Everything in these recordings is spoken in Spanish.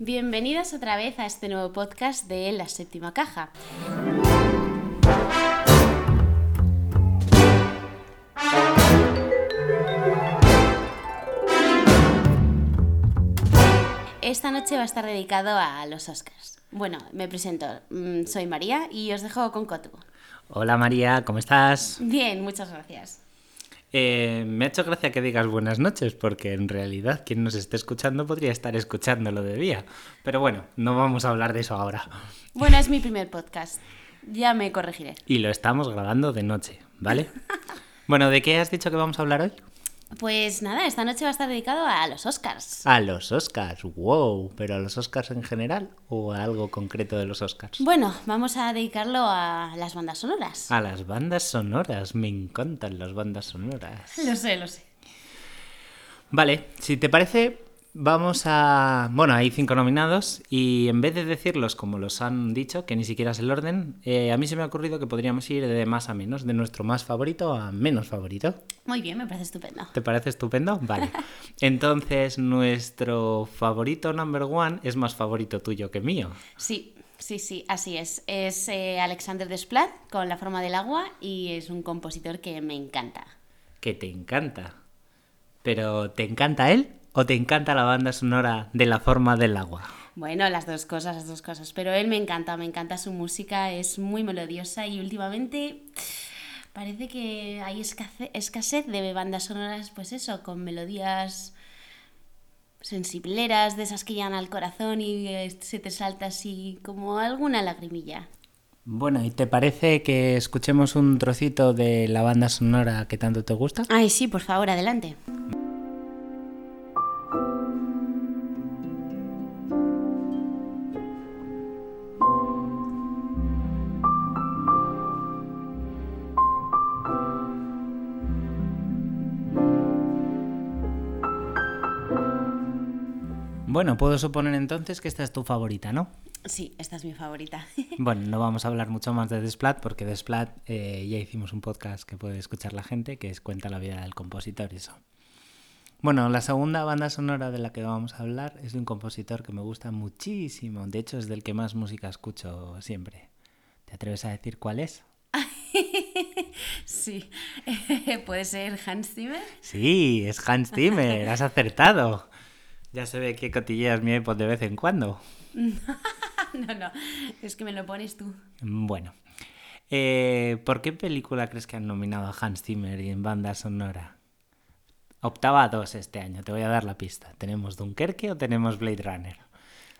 Bienvenidos otra vez a este nuevo podcast de La Séptima Caja. Esta noche va a estar dedicado a los Oscars. Bueno, me presento. Mm, Soy María y os dejo con Cotu. Hola María, ¿cómo estás? Bien, muchas gracias. Eh, me ha hecho gracia que digas buenas noches, porque en realidad quien nos esté escuchando podría estar escuchándolo de día. Pero bueno, no vamos a hablar de eso ahora. Bueno, es mi primer podcast. Ya me corregiré. Y lo estamos grabando de noche, ¿vale? bueno, ¿de qué has dicho que vamos a hablar hoy? Pues nada, esta noche va a estar dedicado a los Oscars. A los Oscars, wow, pero a los Oscars en general o a algo concreto de los Oscars. Bueno, vamos a dedicarlo a las bandas sonoras. A las bandas sonoras, me encantan las bandas sonoras. Lo sé, lo sé. Vale, si te parece, vamos a... Bueno, hay cinco nominados y en vez de decirlos como los han dicho, que ni siquiera es el orden, eh, a mí se me ha ocurrido que podríamos ir de más a menos, de nuestro más favorito a menos favorito. Muy bien, me parece estupendo. ¿Te parece estupendo? Vale. Entonces, nuestro favorito number one es más favorito tuyo que mío. Sí, sí, sí, así es. Es eh, Alexander Desplat con La forma del agua y es un compositor que me encanta. Que te encanta. Pero, ¿te encanta él o te encanta la banda sonora de La forma del agua? Bueno, las dos cosas, las dos cosas. Pero él me encanta, me encanta su música, es muy melodiosa y últimamente parece que hay escasez, de bandas sonoras, pues eso, con melodías sensibleras, de esas que llegan al corazón y eh, se te salta así como alguna lagrimilla. Bueno, ¿y te parece que escuchemos un trocito de la banda sonora que tanto te gusta? Ay, sí, por favor, adelante. Bueno, puedo suponer entonces que esta es tu favorita, ¿no? Sí, esta es mi favorita. Bueno, no vamos a hablar mucho más de Desplat porque Desplat eh, ya hicimos un podcast que puede escuchar la gente que es Cuenta la vida del compositor y eso. Bueno, la segunda banda sonora de la que vamos a hablar es de un compositor que me gusta muchísimo. De hecho, es del que más música escucho siempre. ¿Te atreves a decir cuál es? sí, puede ser Hans Zimmer. Sí, es Hans Zimmer, has acertado. Ya se ve que cotilleas mi iPod de vez en cuando. no, no, es que me lo pones tú. Bueno, eh, ¿por qué película crees que han nominado a Hans Zimmer y en banda sonora? Optaba a dos este año, te voy a dar la pista. ¿Tenemos Dunkerque o tenemos Blade Runner?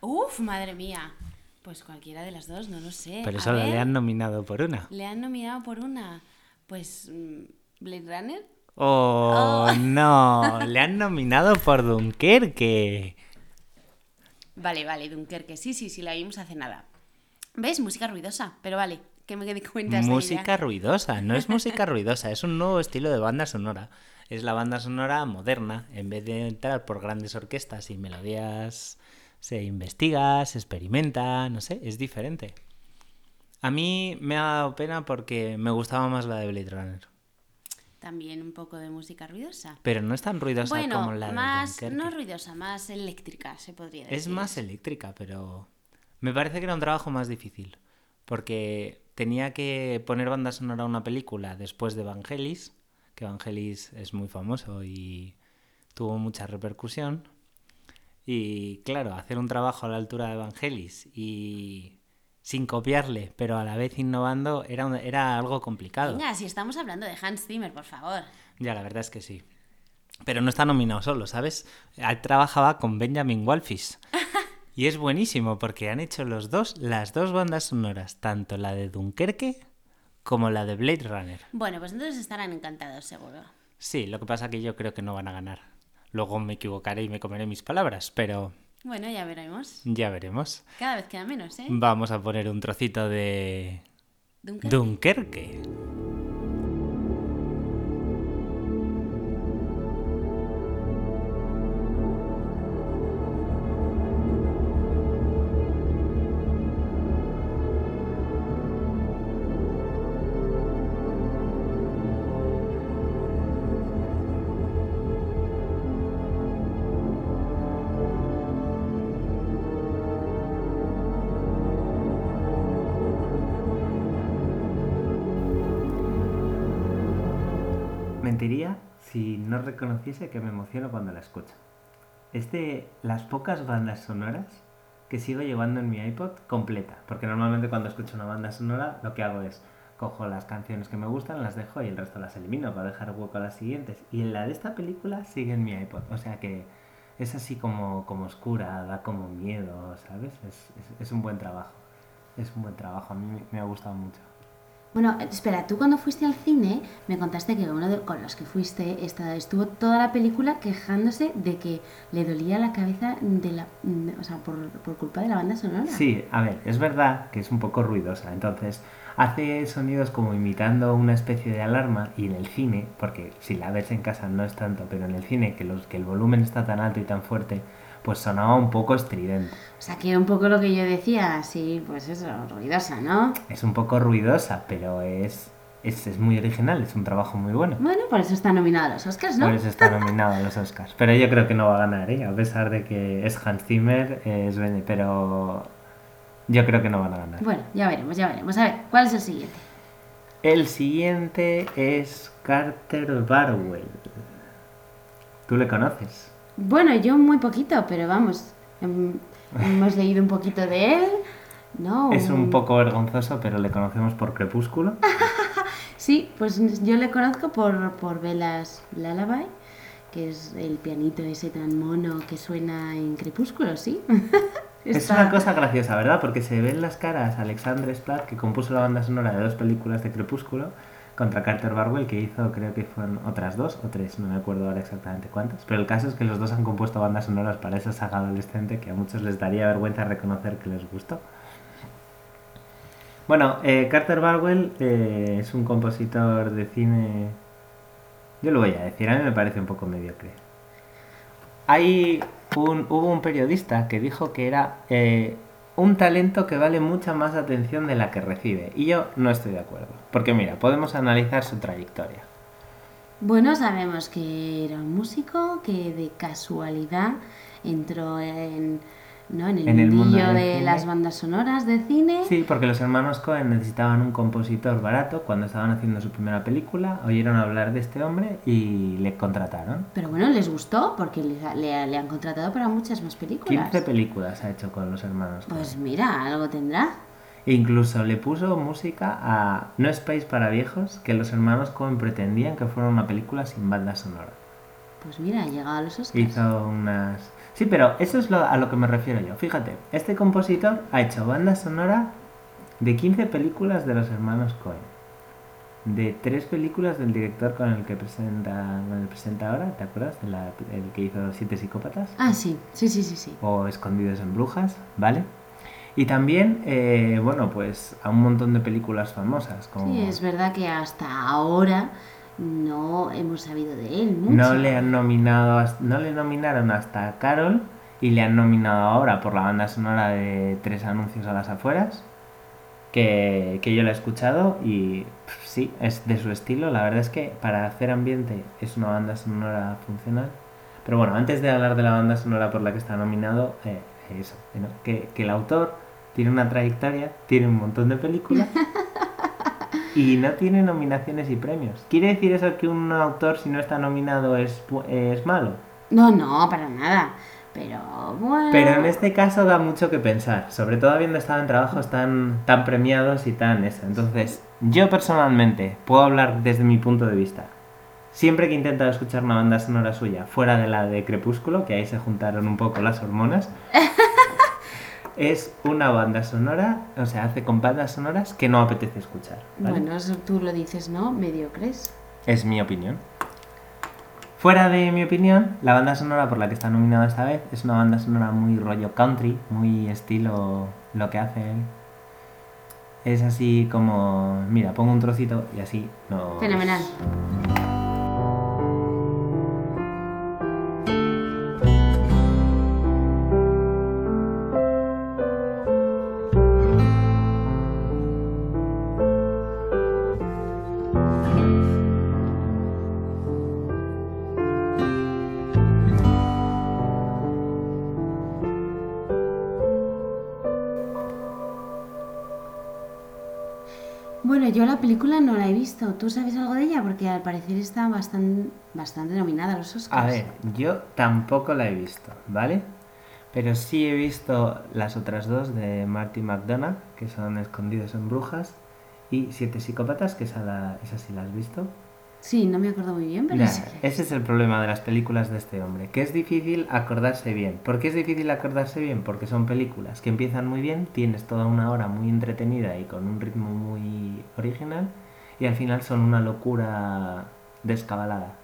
Uf, madre mía. Pues cualquiera de las dos, no lo sé. Pero A solo le han nominado por una. Le han nominado por una. Pues. mm, Blade Runner. Oh, no, le han nominado por Dunkerque. Vale, vale, Dunkerque. Sí, sí, sí, la vimos hace nada. ¿Ves? Música ruidosa. Pero vale, ¿qué me cuentas de Música ella? ruidosa, no es música ruidosa, es un nuevo estilo de banda sonora. Es la banda sonora moderna, en vez de entrar por grandes orquestas y melodías, se investiga, se experimenta, no sé, es diferente. A mí me ha dado pena porque me gustaba más la de Blade Runner, También un poco de música ruidosa. pero no es tan ruidosa Bueno, como la de más, Dunkerque. no ruidosa, más eléctrica, se podría decir. Es más eléctrica, pero me parece que era un trabajo más difícil. Porque tenía que poner banda sonora a una película después de Vangelis, que Vangelis es muy famoso y tuvo mucha repercusión. Y claro, hacer un trabajo a la altura de Vangelis y sin copiarle, pero a la vez innovando, era, un- era algo complicado. Venga, si estamos hablando de Hans Zimmer, por favor. Ya, la verdad es que sí. Pero no está nominado solo, ¿sabes? Él trabajaba con Benjamin Walfish. Y es buenísimo porque han hecho los dos, las dos bandas sonoras, tanto la de Dunkerque como la de Blade Runner. Bueno, pues entonces estarán encantados, seguro. Sí, lo que pasa que yo creo que no van a ganar. Luego me equivocaré y me comeré mis palabras, pero Bueno, ya veremos. ya veremos. Cada vez queda menos, ¿eh? Vamos a poner un trocito de Dunkerque. Dunkerque. Mentiría si no reconociese que me emociono cuando la escucho. Es de las pocas bandas sonoras que sigo llevando en mi iPod completa, porque normalmente cuando escucho una banda sonora lo que hago es cojo las canciones que me gustan, las dejo y el resto las elimino para dejar hueco a las siguientes. Y la de esta película sigue en mi iPod, o sea que es así como, como oscura, da como miedo, ¿sabes? Es, es, es un buen trabajo, es un buen trabajo, a mí me ha gustado mucho. Bueno, espera, tú cuando fuiste al cine me contaste que uno de, con los que fuiste esta- estuvo toda la película quejándose de que le dolía la cabeza de la, de- o sea, por, por culpa de la banda sonora. Sí, a ver, es verdad que es un poco ruidosa, entonces hace sonidos como imitando una especie de alarma y en el cine, porque si la ves en casa no es tanto, pero en el cine que, los, que el volumen está tan alto y tan fuerte, pues sonaba un poco estridente. O sea, que era un poco lo que yo decía, sí, pues eso, ruidosa, ¿no? Es un poco ruidosa, pero es, es, es muy original, es un trabajo muy bueno. Bueno, por eso está nominado a los Oscars, ¿no? Por eso está nominado a los Oscars. Pero yo creo que no va a ganar, ¿eh? A pesar de que es Hans Zimmer, es Bene- pero yo creo que no van a ganar. Bueno, ya veremos, ya veremos. A ver, ¿cuál es el siguiente? El siguiente es Carter Barwell. ¿Tú le conoces? Bueno, yo muy poquito, pero vamos, em, hemos leído un poquito de él, ¿no? Es un poco vergonzoso, pero le conocemos por Crepúsculo. Sí, pues yo le conozco por, por Velas Lullaby, que es el pianito ese tan mono que suena en Crepúsculo, ¿sí? Es una cosa graciosa, ¿verdad? Porque se ven las caras a Alexandre Splat, que compuso la banda sonora de dos películas de Crepúsculo, contra Carter Barwell, que hizo, creo que fueron otras dos o tres, no me acuerdo ahora exactamente cuántas. Pero el caso es que los dos han compuesto bandas sonoras para esa saga adolescente que a muchos les daría vergüenza reconocer que les gustó. Bueno, eh, Carter Barwell eh, es un compositor de cine. Yo lo voy a decir, a mí me parece un poco mediocre. Hay un, hubo un periodista que dijo que era eh, un talento que vale mucha más atención de la que recibe. Y yo no estoy de acuerdo. Porque mira, podemos analizar su trayectoria. Bueno, sabemos que era un músico que de casualidad entró en, ¿no? en el En el mundo de cine. las bandas sonoras de cine. Sí, porque los hermanos Cohen necesitaban un compositor barato cuando estaban haciendo su primera película. Oyeron hablar de este hombre y le contrataron. Pero bueno, les gustó porque le, le- le han contratado para muchas más películas. 15 películas ha hecho con los hermanos Cohen. Pues mira, algo tendrá. E incluso le puso música a No Space para Viejos, que los hermanos Cohen pretendían que fuera una película sin banda sonora. Pues mira, ha llegado a los Oscars. Hizo unas... Sí, pero eso es lo- a lo que me refiero yo. Fíjate, este compositor ha hecho banda sonora de 15 películas de los hermanos Cohen. De tres películas del director con el que presenta, con el que presenta ahora, ¿te acuerdas? De la- el que hizo Siete Psicópatas. Ah, sí, sí, sí, sí, sí. o Escondidos en Brujas, ¿vale? Y también, eh, bueno, pues a un montón de películas famosas, como Sí, es verdad que hasta ahora no hemos sabido de él mucho. no le han nominado, no le nominaron hasta Carol y le han nominado ahora por la banda sonora de Tres anuncios a las afueras, que, que yo la he escuchado y pff, sí, es de su estilo, la verdad es que para hacer ambiente es una banda sonora funcional. Pero bueno, antes de hablar de la banda sonora por la que está nominado, eh, eso, que, que el autor tiene una trayectoria, tiene un montón de películas y no tiene nominaciones y premios. ¿Quiere decir eso que un autor si no está nominado es, es malo? No, no, para nada. Pero bueno. Pero en este caso da mucho que pensar, sobre todo habiendo estado en trabajos tan, tan premiados y tan eso. Entonces, yo personalmente puedo hablar desde mi punto de vista. Siempre que he intentado escuchar una banda sonora suya, fuera de la de Crepúsculo, que ahí se juntaron un poco las hormonas, es una banda sonora, o sea, hace con bandas sonoras que no apetece escuchar. ¿vale? Bueno, eso tú lo dices, ¿no? Mediocres. Es mi opinión. Fuera de mi opinión, la banda sonora por la que está nominada esta vez es una banda sonora muy rollo country, muy estilo lo que hace él. Es así como, mira, pongo un trocito y así no. Fenomenal. Bueno, yo la película no la he visto. ¿Tú sabes algo de ella? Porque al parecer está bastante, bastante nominada a los Oscars. A ver, yo tampoco la he visto, ¿vale? Pero sí he visto las otras dos de Marty McDonagh, que son Escondidos en Brujas, y Siete Psicópatas, que esa, la, esa sí la has visto. Sí, no me acuerdo muy bien, pero Ya, sí. que- ese es el problema de las películas de este hombre, que es difícil acordarse bien. ¿Por qué es difícil acordarse bien? Porque son películas que empiezan muy bien, tienes toda una hora muy entretenida y con un ritmo muy original, y al final son una locura descabalada.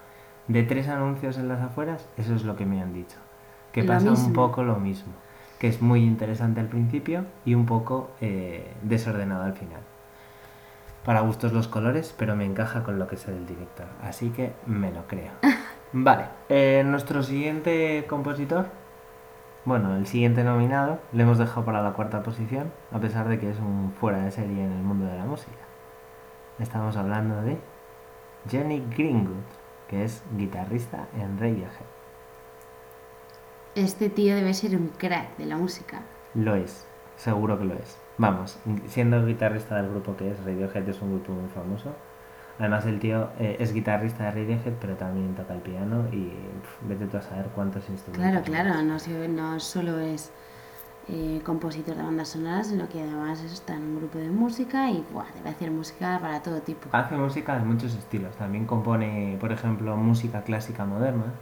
De tres anuncios en las afueras, eso es lo que me han dicho. Que Lo pasa mismo. un poco lo mismo, que es muy interesante al principio y un poco eh, desordenado al final. Para gustos los colores, pero me encaja con lo que sé del director, así que me lo creo. Vale, eh, nuestro siguiente compositor, bueno, el siguiente nominado, le hemos dejado para la cuarta posición, a pesar de que es un fuera de serie en el mundo de la música. Estamos hablando de Johnny Greenwood, que es guitarrista en Radiohead. Este tío debe ser un crack de la música. Lo es, seguro que lo es. Vamos, siendo guitarrista del grupo que es Radiohead, es un grupo muy famoso. Además, el tío eh, es guitarrista de Radiohead, pero también toca el piano y vete tú a saber cuántos instrumentos. Claro, claro, no solo es eh, compositor de bandas sonoras, sino que además está en un grupo de música y buah, debe hacer música para todo tipo. Hace música de muchos estilos. También compone, por ejemplo, música clásica moderna,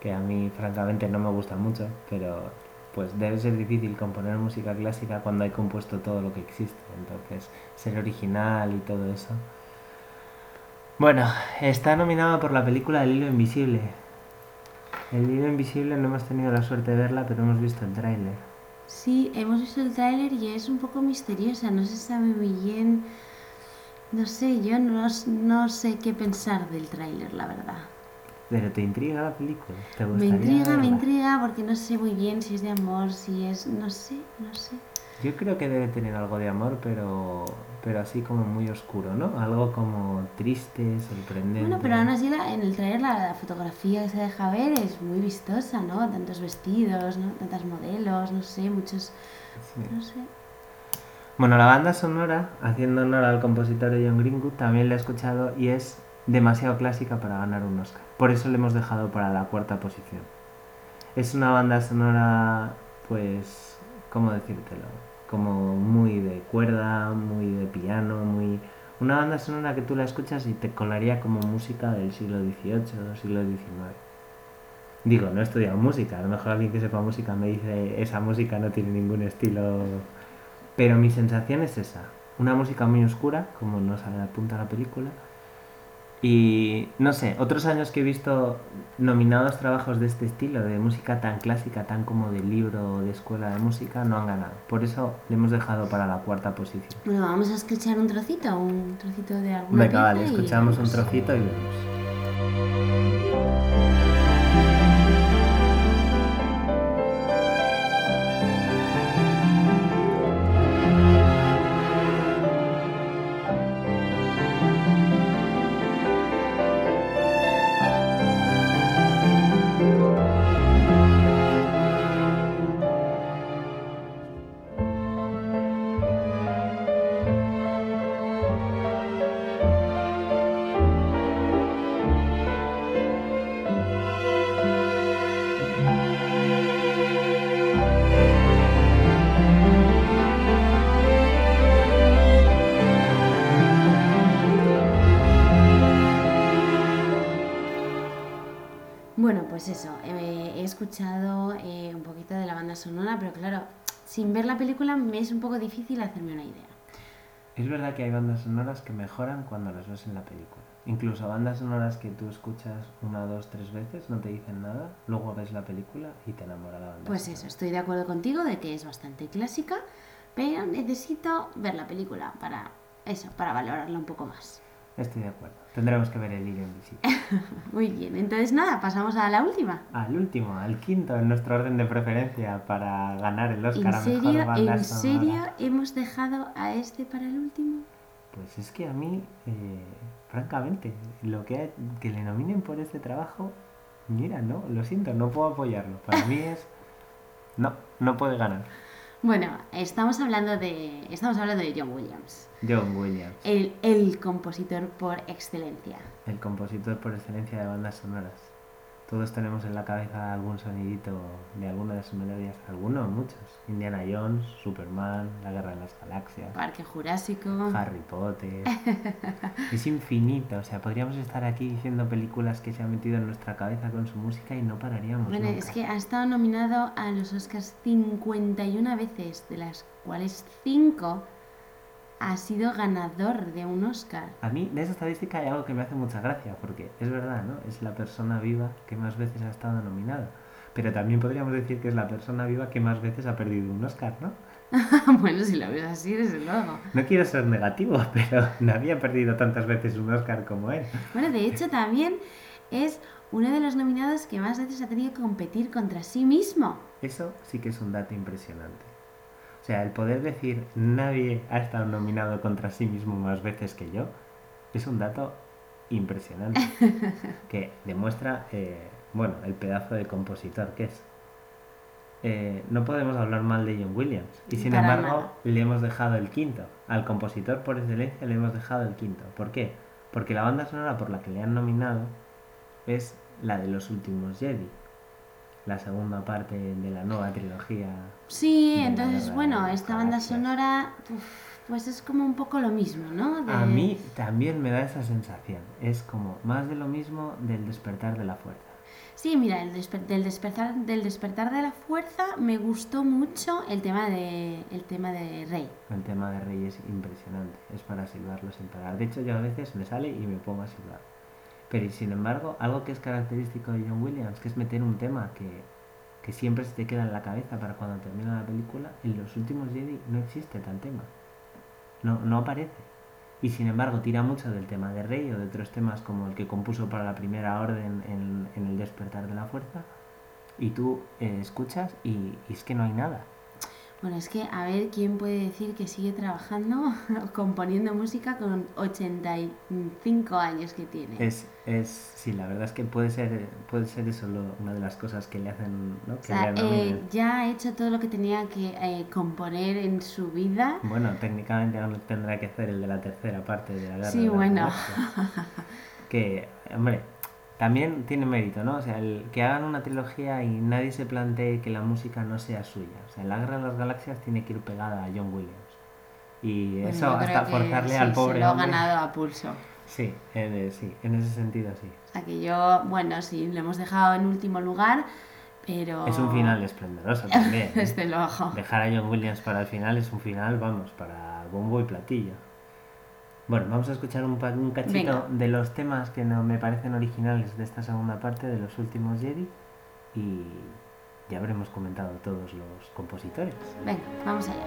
que a mí francamente no me gusta mucho, pero pues debe ser difícil componer música clásica cuando hay compuesto todo lo que existe. Entonces, ser original y todo eso. Bueno, está nominado por la película El hilo invisible. El hilo invisible no hemos tenido la suerte de verla, pero hemos visto el tráiler. Sí, hemos visto el tráiler y es un poco misteriosa, no se sabe muy bien, no sé, yo no, no sé qué pensar del tráiler, la verdad. Pero te intriga la película. ¿Te Me intriga, me intriga porque no sé muy bien si es de amor, si es, no sé, no sé. Yo creo que debe tener algo de amor, pero, pero así como muy oscuro, ¿no? Algo como triste, sorprendente. Bueno, pero aún así la- en el trailer la, la fotografía que se deja ver es muy vistosa, ¿no? Tantos vestidos, ¿no? Tantas modelos, no sé, muchos, Sí. no sé. Bueno, la banda sonora, haciendo honor al compositor de John Greenwood, también la he escuchado y es demasiado clásica para ganar un Oscar. Por eso le hemos dejado para la cuarta posición. Es una banda sonora, pues, ¿cómo decírtelo? Como muy de cuerda, muy de piano, muy... Una banda sonora que tú la escuchas y te colaría como música del siglo XVIII, siglo XIX. Digo, no he estudiado música, a lo mejor alguien que sepa música me dice esa música no tiene ningún estilo pero mi sensación es esa. Una música muy oscura, como nos apunta la película. Y no sé, otros años que he visto nominados trabajos de este estilo, de música tan clásica, tan como de libro o de escuela de música, no han ganado. Por eso le hemos dejado para la cuarta posición. Bueno, vamos a escuchar un trocito, un trocito de alguna Venga, vale, y escuchamos un trocito y vemos. Bueno, pues eso, eh, he escuchado eh, un poquito de la banda sonora, pero claro, sin ver la película me es un poco difícil hacerme una idea. Es verdad que hay bandas sonoras que mejoran cuando las ves en la película. Incluso bandas sonoras que tú escuchas una, dos, tres veces, no te dicen nada, luego ves la película y te enamora la banda Pues sonora. eso, estoy de acuerdo contigo de que es bastante clásica, pero necesito ver la película para eso, para valorarla un poco más. Estoy de acuerdo. Tendremos que ver el hilo invisible. Muy bien, entonces nada, pasamos a la última. Al último, al quinto en nuestro orden de preferencia para ganar el ¿En Oscar a mejor serio, banda en sonora. serio hemos dejado a este para el último? Pues es que a mí, eh, francamente, lo que, que le nominen por este trabajo, mira, no, lo siento, no puedo apoyarlo. Para mí es. No, no puede ganar. Bueno, estamos hablando de, estamos hablando de John Williams, John Williams, el, el compositor por excelencia. el compositor por excelencia de bandas sonoras. Todos tenemos en la cabeza algún sonidito de alguna de sus melodías, algunos, muchos. Indiana Jones, Superman, La Guerra de las Galaxias, Parque Jurásico. Harry Potter. es infinito, o sea, podríamos estar aquí diciendo películas que se han metido en nuestra cabeza con su música y no pararíamos. Bueno, nunca. es que ha estado nominado a los Oscars 51 veces, de las cuales 5 ha sido ganador de un Oscar. A mí de esa estadística hay algo que me hace mucha gracia, porque es verdad, ¿no? Es la persona viva que más veces ha estado nominada. Pero también podríamos decir que es la persona viva que más veces ha perdido un Oscar, ¿no? bueno, si lo ves así, desde luego. No quiero ser negativo, pero nadie ha perdido tantas veces un Oscar como él. Bueno, de hecho también es uno de los nominados que más veces ha tenido que competir contra sí mismo. Eso sí que es un dato impresionante. O sea, el poder decir nadie ha estado nominado contra sí mismo más veces que yo es un dato impresionante que demuestra, eh, bueno, el pedazo de compositor que es. Eh, no podemos hablar mal de John Williams y sin Para embargo nada. le hemos dejado el quinto. Al compositor por excelencia le hemos dejado el quinto. ¿Por qué? Porque la banda sonora por la que le han nominado es la de los últimos Jedi. La segunda parte de la nueva trilogía Sí, entonces, bueno, esta banda sonora, pues es como un poco lo mismo, ¿no? De- A mí también me da esa sensación. Es como más de lo mismo del despertar de la fuerza. Sí, mira, el desper- del, despertar, del despertar de la fuerza me gustó mucho el tema de, el tema de Rey. El tema de Rey es impresionante. Es para silbarlo sin parar. De hecho, yo a veces me sale y me pongo a silbar. Pero sin embargo, algo que es característico de John Williams, que es meter un tema que, que siempre se te queda en la cabeza para cuando termina la película, en los últimos Jedi no existe tal tema. No, no aparece. Y sin embargo, tira mucho del tema de Rey o de otros temas como el que compuso para la primera orden en, el despertar de la fuerza. Y tú eh, escuchas y es que no hay nada. Bueno, es que a ver quién puede decir que sigue trabajando, componiendo música con 85 años que tiene. Es, es, sí, la verdad es que puede ser, puede ser eso lo- una de las cosas que le hacen, ¿no? o sea, eh, ya ha hecho todo lo que tenía que eh, componer en su vida. Bueno, técnicamente aún tendrá que hacer el de la tercera parte de la guerra. Sí, de bueno. Que, hombre, también tiene mérito, ¿no? O sea, el que hagan una trilogía y nadie se plantee que la música no sea suya. O sea, la guerra de las galaxias tiene que ir pegada a John Williams. Y Bueno, eso hasta forzarle sí, al pobre Se lo ha ganado a pulso. Sí, en, sí, en ese sentido sí. O sea que yo, bueno, sí, lo hemos dejado en último lugar, pero... Es un final esplendoroso también. ¿eh? Desde luego. Dejar a John Williams para el final es un final, vamos, para bombo y platillo. Bueno, vamos a escuchar un, un cachito Venga. de los temas que no me parecen originales de esta segunda parte de los últimos Jedi y ya habremos comentado todos los compositores. Venga, vamos allá.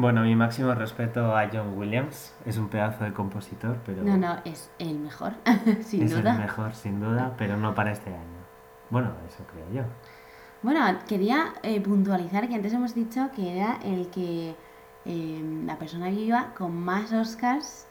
Bueno, mi máximo respeto a John Williams. Es un pedazo de compositor, pero No, no, es el mejor, sin es duda. el mejor, sin duda, pero no para este año. Bueno, eso creo yo. Bueno, quería eh, puntualizar que antes hemos dicho que era el que eh, la persona viva con más Oscars,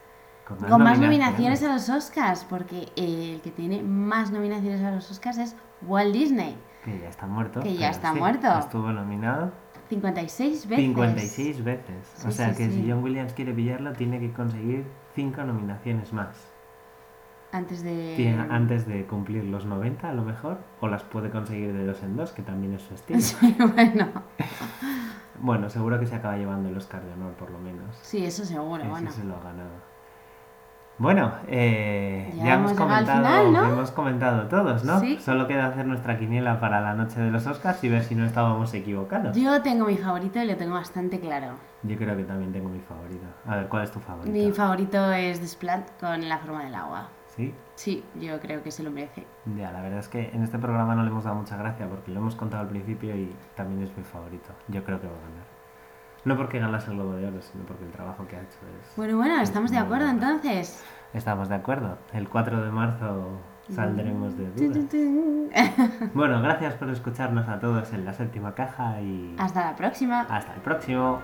Con con más nominaciones a los Oscars, porque eh, el que tiene más nominaciones a los Oscars es Walt Disney, Que ya está muerto. Que ya está sí, muerto. Estuvo nominado 56 veces. 56 veces. o sea sí, que sí. si John Williams quiere pillarlo, tiene que conseguir 5 nominaciones más. Antes de... Tiene- antes de cumplir los 90 a lo mejor, o las puede conseguir de dos en dos, que también es su estilo. Sí, bueno, bueno, seguro que se acaba llevando el Oscar de honor por lo menos. sí, eso seguro, Ese bueno. se lo ha ganado. Bueno, eh, Ya ya, hemos comentado, final, ¿no? hemos comentado todos, ¿no? Sí. Solo queda hacer nuestra quiniela para la noche de los Oscars y ver si no estábamos equivocados. Yo tengo mi favorito y lo tengo bastante claro. Yo creo que también tengo mi favorito. A ver, ¿cuál es tu favorito? Mi favorito es The Splat con la forma del agua. ¿Sí? Sí, yo creo que se lo merece. Ya, la verdad es que en este programa no le hemos dado mucha gracia porque lo hemos contado al principio y también es mi favorito. Yo creo que va a ganar. No porque ganase el Globo de Oro, sino porque el trabajo que ha hecho es... Bueno, bueno, ¿estamos de acuerdo bueno. entonces? Estamos de acuerdo. El 4 de marzo saldremos de dudas. Bueno, gracias por escucharnos a todos en la séptima caja y Hasta la próxima. hasta el próximo.